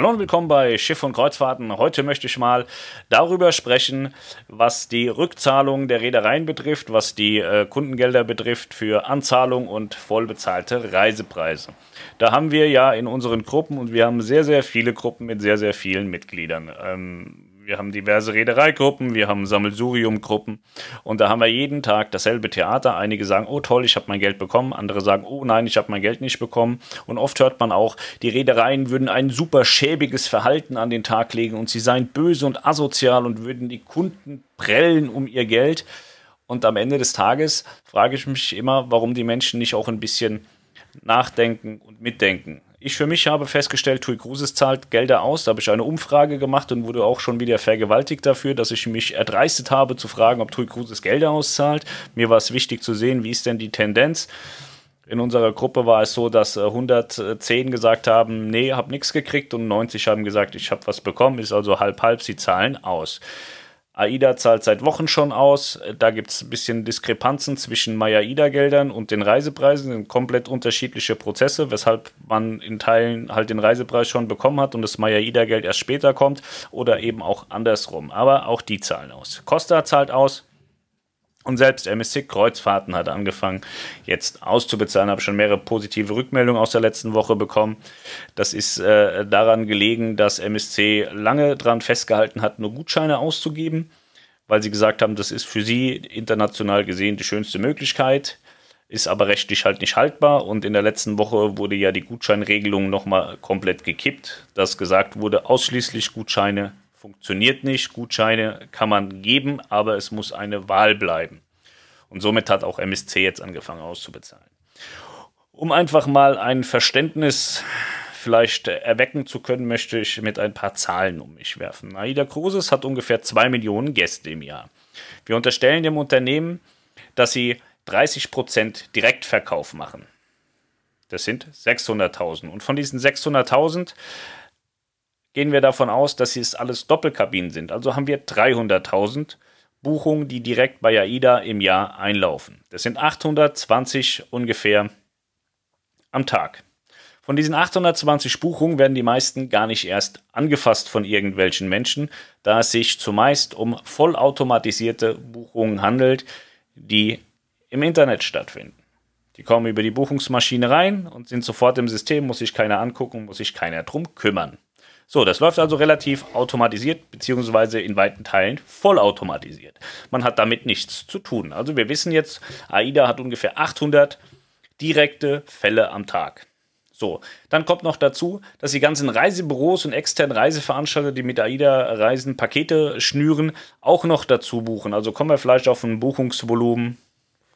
Hallo und willkommen bei Schiff und Kreuzfahrten. Heute möchte ich mal darüber sprechen, was die Rückzahlung der Reedereien betrifft, was die äh, Kundengelder betrifft für Anzahlung und vollbezahlte Reisepreise. Da haben wir ja in unseren Gruppen und wir haben sehr, sehr viele Gruppen mit sehr, sehr vielen Mitgliedern. Ähm, wir haben diverse Reedereigruppen, wir haben Sammelsurium-Gruppen und da haben wir jeden Tag dasselbe Theater. Einige sagen, oh toll, ich habe mein Geld bekommen, andere sagen, oh nein, ich habe mein Geld nicht bekommen. Und oft hört man auch, die Reedereien würden ein super schäbiges Verhalten an den Tag legen und sie seien böse und asozial und würden die Kunden prellen um ihr Geld. Und am Ende des Tages frage ich mich immer, warum die Menschen nicht auch ein bisschen nachdenken und mitdenken. Ich für mich habe festgestellt, Tui Cruises zahlt Gelder aus. Da habe ich eine Umfrage gemacht und wurde auch schon wieder vergewaltigt dafür, dass ich mich erdreistet habe zu fragen, ob Tui Cruises Gelder auszahlt. Mir war es wichtig zu sehen, wie ist denn die Tendenz. In unserer Gruppe war es so, dass 110 äh, gesagt haben, nee, hab nichts gekriegt und 90 haben gesagt, ich habe was bekommen, ist also halb halb, sie zahlen aus. AIDA zahlt seit Wochen schon aus. Da gibt es ein bisschen Diskrepanzen zwischen Maya-AIDA-Geldern und den Reisepreisen. sind komplett unterschiedliche Prozesse, weshalb man in Teilen halt den Reisepreis schon bekommen hat und das Maya-AIDA-Geld erst später kommt oder eben auch andersrum. Aber auch die zahlen aus. Costa zahlt aus, und selbst MSC Kreuzfahrten hat angefangen, jetzt auszubezahlen. Habe schon mehrere positive Rückmeldungen aus der letzten Woche bekommen. Das ist äh, daran gelegen, dass MSC lange daran festgehalten hat, nur Gutscheine auszugeben, weil sie gesagt haben, das ist für sie international gesehen die schönste Möglichkeit, ist aber rechtlich halt nicht haltbar. Und in der letzten Woche wurde ja die Gutscheinregelung nochmal komplett gekippt, dass gesagt wurde, ausschließlich Gutscheine funktioniert nicht. Gutscheine kann man geben, aber es muss eine Wahl bleiben. Und somit hat auch MSC jetzt angefangen auszubezahlen. Um einfach mal ein Verständnis vielleicht erwecken zu können, möchte ich mit ein paar Zahlen um mich werfen. Aida Cruises hat ungefähr 2 Millionen Gäste im Jahr. Wir unterstellen dem Unternehmen, dass sie 30% Direktverkauf machen. Das sind 600.000. Und von diesen 600.000 gehen wir davon aus, dass es alles Doppelkabinen sind. Also haben wir 300.000 Buchungen, die direkt bei AIDA im Jahr einlaufen. Das sind 820 ungefähr am Tag. Von diesen 820 Buchungen werden die meisten gar nicht erst angefasst von irgendwelchen Menschen, da es sich zumeist um vollautomatisierte Buchungen handelt, die im Internet stattfinden. Die kommen über die Buchungsmaschine rein und sind sofort im System, muss sich keiner angucken, muss sich keiner drum kümmern. So, das läuft also relativ automatisiert, beziehungsweise in weiten Teilen vollautomatisiert. Man hat damit nichts zu tun. Also wir wissen jetzt, AIDA hat ungefähr 800 direkte Fälle am Tag. So, dann kommt noch dazu, dass die ganzen Reisebüros und externen Reiseveranstalter, die mit AIDA Reisen Pakete schnüren, auch noch dazu buchen. Also kommen wir vielleicht auf ein Buchungsvolumen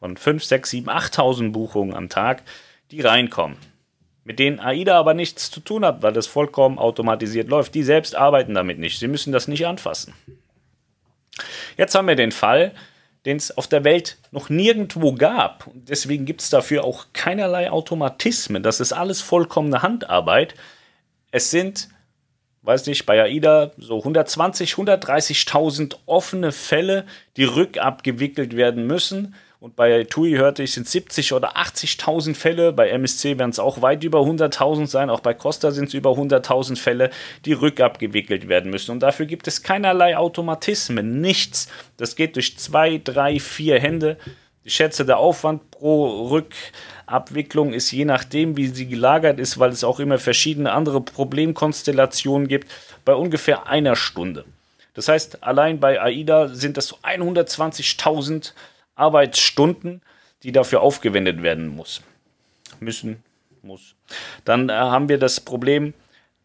von 5, 6, 7, 8.000 Buchungen am Tag, die reinkommen mit denen AIDA aber nichts zu tun hat, weil das vollkommen automatisiert läuft. Die selbst arbeiten damit nicht. Sie müssen das nicht anfassen. Jetzt haben wir den Fall, den es auf der Welt noch nirgendwo gab. Und deswegen gibt es dafür auch keinerlei Automatismen. Das ist alles vollkommene Handarbeit. Es sind, weiß nicht, bei AIDA so 120, 130.000 offene Fälle, die rückabgewickelt werden müssen. Und bei TUI hörte ich, sind 70 oder 80.000 Fälle. Bei MSC werden es auch weit über 100.000 sein. Auch bei Costa sind es über 100.000 Fälle, die rückabgewickelt werden müssen. Und dafür gibt es keinerlei Automatismen, nichts. Das geht durch zwei, drei, vier Hände. Ich schätze, der Aufwand pro Rückabwicklung ist je nachdem, wie sie gelagert ist, weil es auch immer verschiedene andere Problemkonstellationen gibt, bei ungefähr einer Stunde. Das heißt, allein bei AIDA sind das so 120.000 Arbeitsstunden, die dafür aufgewendet werden muss. Müssen, muss. Dann äh, haben wir das Problem,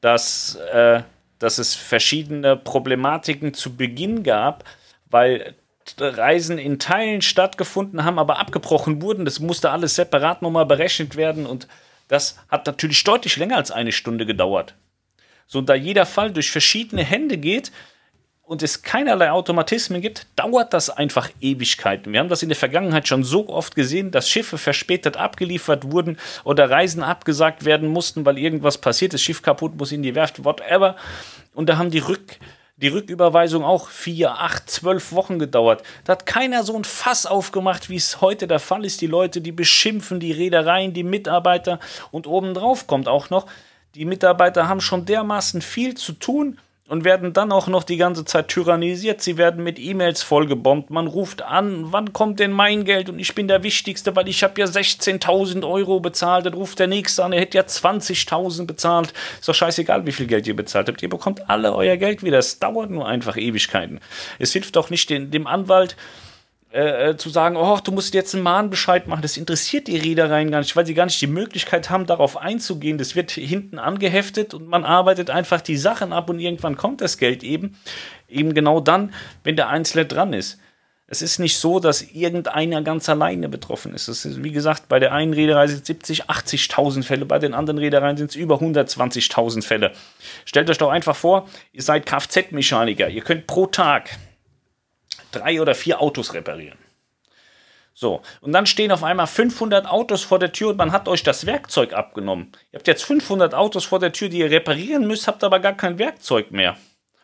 dass, äh, dass es verschiedene Problematiken zu Beginn gab, weil Reisen in Teilen stattgefunden haben, aber abgebrochen wurden. Das musste alles separat nochmal berechnet werden und das hat natürlich deutlich länger als eine Stunde gedauert. So, da jeder Fall durch verschiedene Hände geht, und es keinerlei Automatismen gibt, dauert das einfach Ewigkeiten. Wir haben das in der Vergangenheit schon so oft gesehen, dass Schiffe verspätet abgeliefert wurden oder Reisen abgesagt werden mussten, weil irgendwas passiert ist, Schiff kaputt, muss in die Werft, whatever. Und da haben die Rück die Rücküberweisung auch vier, acht, zwölf Wochen gedauert. Da hat keiner so ein Fass aufgemacht, wie es heute der Fall ist. Die Leute, die beschimpfen die Reedereien, die Mitarbeiter und obendrauf kommt auch noch, Die Mitarbeiter haben schon dermaßen viel zu tun und werden dann auch noch die ganze Zeit tyrannisiert. Sie werden mit E-Mails vollgebombt. Man ruft an, wann kommt denn mein Geld? Und ich bin der Wichtigste, weil ich habe ja 16.000 Euro bezahlt. Dann ruft der Nächste an, er hätte ja 20.000 bezahlt. Ist doch scheißegal, wie viel Geld ihr bezahlt habt. Ihr bekommt alle euer Geld wieder. Es dauert nur einfach Ewigkeiten. Es hilft doch nicht dem Anwalt, äh, äh, zu sagen, oh, du musst jetzt einen Mahnbescheid machen, das interessiert die Reedereien gar nicht, weil sie gar nicht die Möglichkeit haben, darauf einzugehen. Das wird hinten angeheftet und man arbeitet einfach die Sachen ab und irgendwann kommt das Geld eben, eben genau dann, wenn der Einzelne dran ist. Es ist nicht so, dass irgendeiner ganz alleine betroffen ist. Es ist, wie gesagt, bei der einen Reederei sind es 70, 80.000 Fälle, bei den anderen Reedereien sind es über 120.000 Fälle. Stellt euch doch einfach vor, ihr seid Kfz-Mechaniker. Ihr könnt pro Tag drei oder vier Autos reparieren. So, und dann stehen auf einmal 500 Autos vor der Tür und man hat euch das Werkzeug abgenommen. Ihr habt jetzt 500 Autos vor der Tür, die ihr reparieren müsst, habt aber gar kein Werkzeug mehr.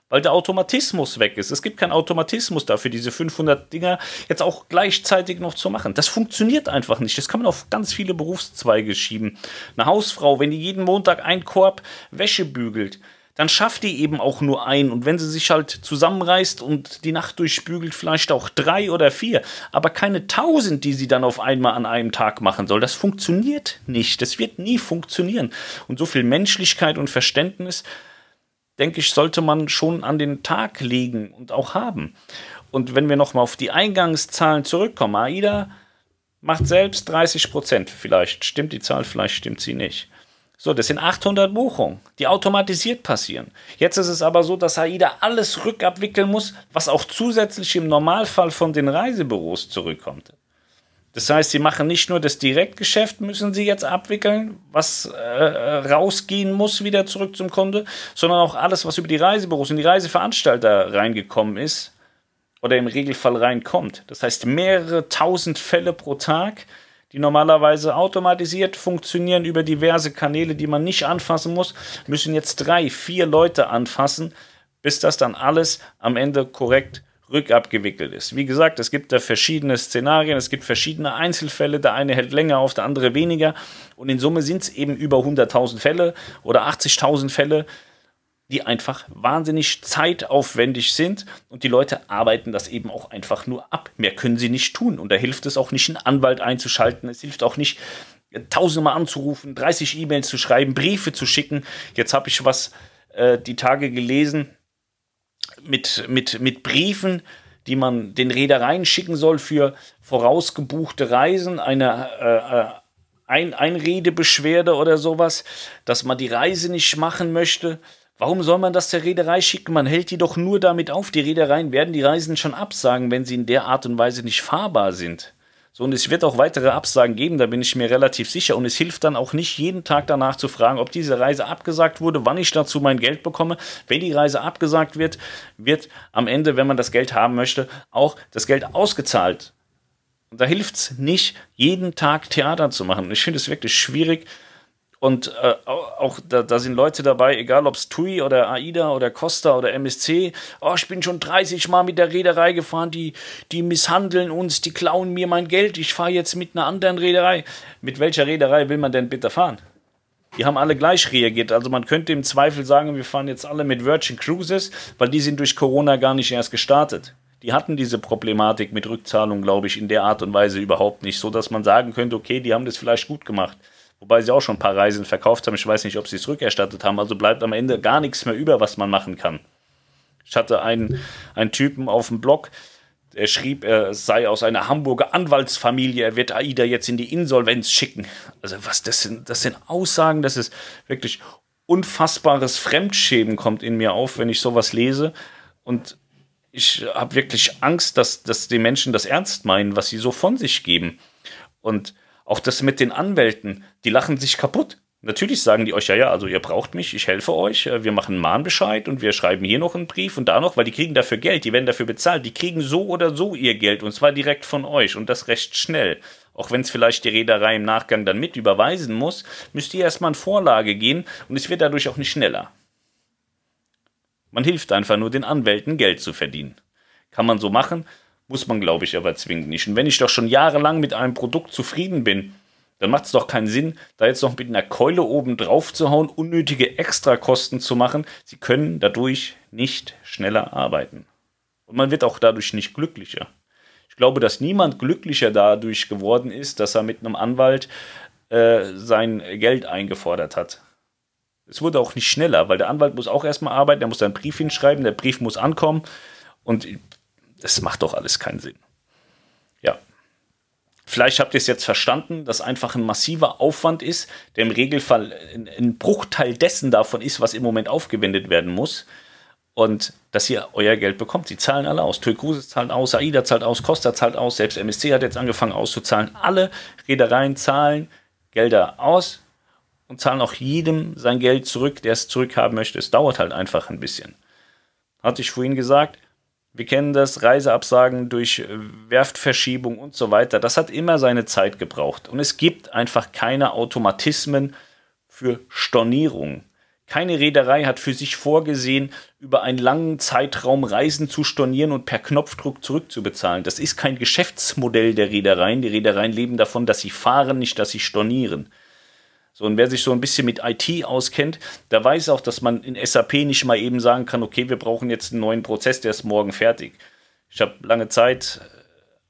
Weil der Automatismus weg ist. Es gibt keinen Automatismus dafür, diese 500 Dinger jetzt auch gleichzeitig noch zu machen. Das funktioniert einfach nicht. Das kann man auf ganz viele Berufszweige schieben. Eine Hausfrau, wenn die jeden Montag einen Korb Wäsche bügelt, dann schafft die eben auch nur ein. Und wenn sie sich halt zusammenreißt und die Nacht durchbügelt, vielleicht auch drei oder vier, aber keine tausend, die sie dann auf einmal an einem Tag machen soll. Das funktioniert nicht. Das wird nie funktionieren. Und so viel Menschlichkeit und Verständnis, denke ich, sollte man schon an den Tag legen und auch haben. Und wenn wir nochmal auf die Eingangszahlen zurückkommen, AIDA macht selbst 30 Prozent. Vielleicht stimmt die Zahl, vielleicht stimmt sie nicht. So, das sind 800 Buchungen, die automatisiert passieren. Jetzt ist es aber so, dass AIDA alles rückabwickeln muss, was auch zusätzlich im Normalfall von den Reisebüros zurückkommt. Das heißt, sie machen nicht nur das Direktgeschäft, müssen sie jetzt abwickeln, was äh, rausgehen muss wieder zurück zum Kunde, sondern auch alles, was über die Reisebüros und die Reiseveranstalter reingekommen ist oder im Regelfall reinkommt. Das heißt, mehrere tausend Fälle pro Tag die normalerweise automatisiert funktionieren über diverse Kanäle, die man nicht anfassen muss, müssen jetzt drei, vier Leute anfassen, bis das dann alles am Ende korrekt rückabgewickelt ist. Wie gesagt, es gibt da verschiedene Szenarien, es gibt verschiedene Einzelfälle, der eine hält länger auf, der andere weniger und in Summe sind es eben über 100.000 Fälle oder 80.000 Fälle, die einfach wahnsinnig zeitaufwendig sind und die Leute arbeiten das eben auch einfach nur ab. Mehr können sie nicht tun und da hilft es auch nicht, einen Anwalt einzuschalten. Es hilft auch nicht, tausendmal anzurufen, 30 E-Mails zu schreiben, Briefe zu schicken. Jetzt habe ich was äh, die Tage gelesen mit, mit, mit Briefen, die man den Reedereien schicken soll für vorausgebuchte Reisen, eine äh, äh ein Einredebeschwerde oder sowas, dass man die Reise nicht machen möchte Warum soll man das der Reederei schicken? Man hält die doch nur damit auf. Die Reedereien werden die Reisen schon absagen, wenn sie in der Art und Weise nicht fahrbar sind. So, und es wird auch weitere Absagen geben, da bin ich mir relativ sicher. Und es hilft dann auch nicht, jeden Tag danach zu fragen, ob diese Reise abgesagt wurde, wann ich dazu mein Geld bekomme. Wenn die Reise abgesagt wird, wird am Ende, wenn man das Geld haben möchte, auch das Geld ausgezahlt. Und da hilft es nicht, jeden Tag Theater zu machen. Ich finde es wirklich schwierig, und äh, auch da, da, sind Leute dabei, egal ob es TUI oder AIDA oder Costa oder MSC. Oh, ich bin schon 30 Mal mit der Reederei gefahren, die, die misshandeln uns, die klauen mir mein Geld. Ich fahre jetzt mit einer anderen Reederei. Mit welcher Reederei will man denn bitte fahren? Die haben alle gleich reagiert. Also man könnte im Zweifel sagen, wir fahren jetzt alle mit Virgin Cruises, weil die sind durch Corona gar nicht erst gestartet. Die hatten diese Problematik mit Rückzahlung, glaube ich, in der Art und Weise überhaupt nicht, so dass man sagen könnte, okay, die haben das vielleicht gut gemacht. Wobei sie auch schon ein paar Reisen verkauft haben. Ich weiß nicht, ob sie es rückerstattet haben. Also bleibt am Ende gar nichts mehr über, was man machen kann. Ich hatte einen, einen Typen auf dem Blog, der schrieb, er sei aus einer Hamburger Anwaltsfamilie, er wird AIDA jetzt in die Insolvenz schicken. Also was, das sind, das sind Aussagen, das ist wirklich unfassbares Fremdschämen kommt in mir auf, wenn ich sowas lese. Und ich habe wirklich Angst, dass, dass die Menschen das ernst meinen, was sie so von sich geben. Und auch das mit den Anwälten, die lachen sich kaputt. Natürlich sagen die euch, ja, ja, also ihr braucht mich, ich helfe euch, äh, wir machen einen Mahnbescheid und wir schreiben hier noch einen Brief und da noch, weil die kriegen dafür Geld, die werden dafür bezahlt, die kriegen so oder so ihr Geld und zwar direkt von euch und das recht schnell. Auch wenn es vielleicht die Reederei im Nachgang dann mit überweisen muss, müsst ihr erstmal in Vorlage gehen und es wird dadurch auch nicht schneller. Man hilft einfach nur den Anwälten Geld zu verdienen. Kann man so machen, muss man, glaube ich, aber zwingend nicht. Und wenn ich doch schon jahrelang mit einem Produkt zufrieden bin dann macht es doch keinen Sinn, da jetzt noch mit einer Keule oben drauf zu hauen, unnötige Extrakosten zu machen. Sie können dadurch nicht schneller arbeiten. Und man wird auch dadurch nicht glücklicher. Ich glaube, dass niemand glücklicher dadurch geworden ist, dass er mit einem Anwalt äh, sein Geld eingefordert hat. Es wurde auch nicht schneller, weil der Anwalt muss auch erstmal arbeiten, er muss einen Brief hinschreiben, der Brief muss ankommen und das macht doch alles keinen Sinn. Ja. Vielleicht habt ihr es jetzt verstanden, dass einfach ein massiver Aufwand ist, der im Regelfall ein Bruchteil dessen davon ist, was im Moment aufgewendet werden muss. Und dass ihr euer Geld bekommt. Sie zahlen alle aus. Cruises zahlt aus, AIDA zahlt aus, Costa zahlt aus, selbst MSC hat jetzt angefangen auszuzahlen. Alle Reedereien zahlen Gelder aus und zahlen auch jedem sein Geld zurück, der es zurückhaben möchte. Es dauert halt einfach ein bisschen. Hatte ich vorhin gesagt, wir kennen das, Reiseabsagen durch äh, Werftverschiebung und so weiter. Das hat immer seine Zeit gebraucht. Und es gibt einfach keine Automatismen für Stornierung. Keine Reederei hat für sich vorgesehen, über einen langen Zeitraum Reisen zu stornieren und per Knopfdruck zurückzubezahlen. Das ist kein Geschäftsmodell der Reedereien. Die Reedereien leben davon, dass sie fahren, nicht dass sie stornieren. So, und wer sich so ein bisschen mit IT auskennt, der weiß auch, dass man in SAP nicht mal eben sagen kann, okay, wir brauchen jetzt einen neuen Prozess, der ist morgen fertig. Ich habe lange Zeit,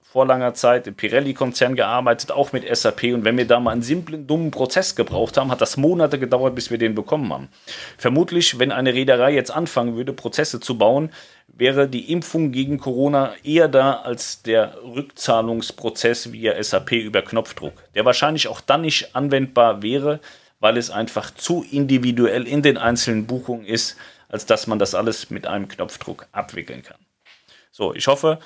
vor langer Zeit im Pirelli-Konzern gearbeitet, auch mit SAP. Und wenn wir da mal einen simplen, dummen Prozess gebraucht haben, hat das Monate gedauert, bis wir den bekommen haben. Vermutlich, wenn eine Reederei jetzt anfangen würde, Prozesse zu bauen, wäre die Impfung gegen Corona eher da als der Rückzahlungsprozess via SAP über Knopfdruck, der wahrscheinlich auch dann nicht anwendbar wäre, weil es einfach zu individuell in den einzelnen Buchungen ist, als dass man das alles mit einem Knopfdruck abwickeln kann. So, ich hoffe,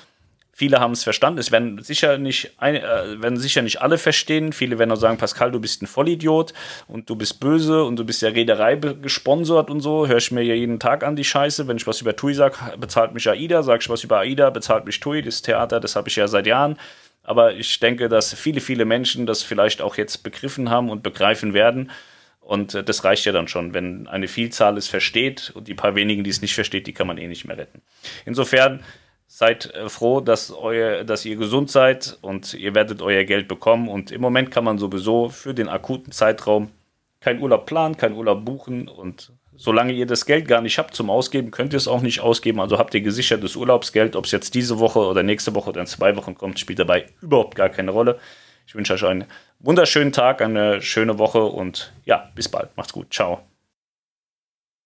Viele haben es verstanden. Es werden sicher nicht, ein, äh, werden sicher nicht alle verstehen. Viele werden auch sagen, Pascal, du bist ein Vollidiot und du bist böse und du bist ja Reederei gesponsert und so. Hör ich mir ja jeden Tag an die Scheiße. Wenn ich was über TUI sage, bezahlt mich AIDA. Sag ich was über AIDA, bezahlt mich TUI. Das Theater, das habe ich ja seit Jahren. Aber ich denke, dass viele, viele Menschen das vielleicht auch jetzt begriffen haben und begreifen werden. Und äh, das reicht ja dann schon, wenn eine Vielzahl es versteht und die paar wenigen, die es nicht versteht, die kann man eh nicht mehr retten. Insofern seid äh, froh, dass, euer, dass ihr gesund seid und ihr werdet euer Geld bekommen. Und im Moment kann man sowieso für den akuten Zeitraum keinen Urlaub planen, keinen Urlaub buchen. Und solange ihr das Geld gar nicht habt zum Ausgeben, könnt ihr es auch nicht ausgeben. Also habt ihr gesichertes Urlaubsgeld. Ob es jetzt diese Woche oder nächste Woche oder in zwei Wochen kommt, spielt dabei überhaupt gar keine Rolle. Ich wünsche euch einen wunderschönen Tag, eine schöne Woche und ja, bis bald. Macht's gut. Ciao.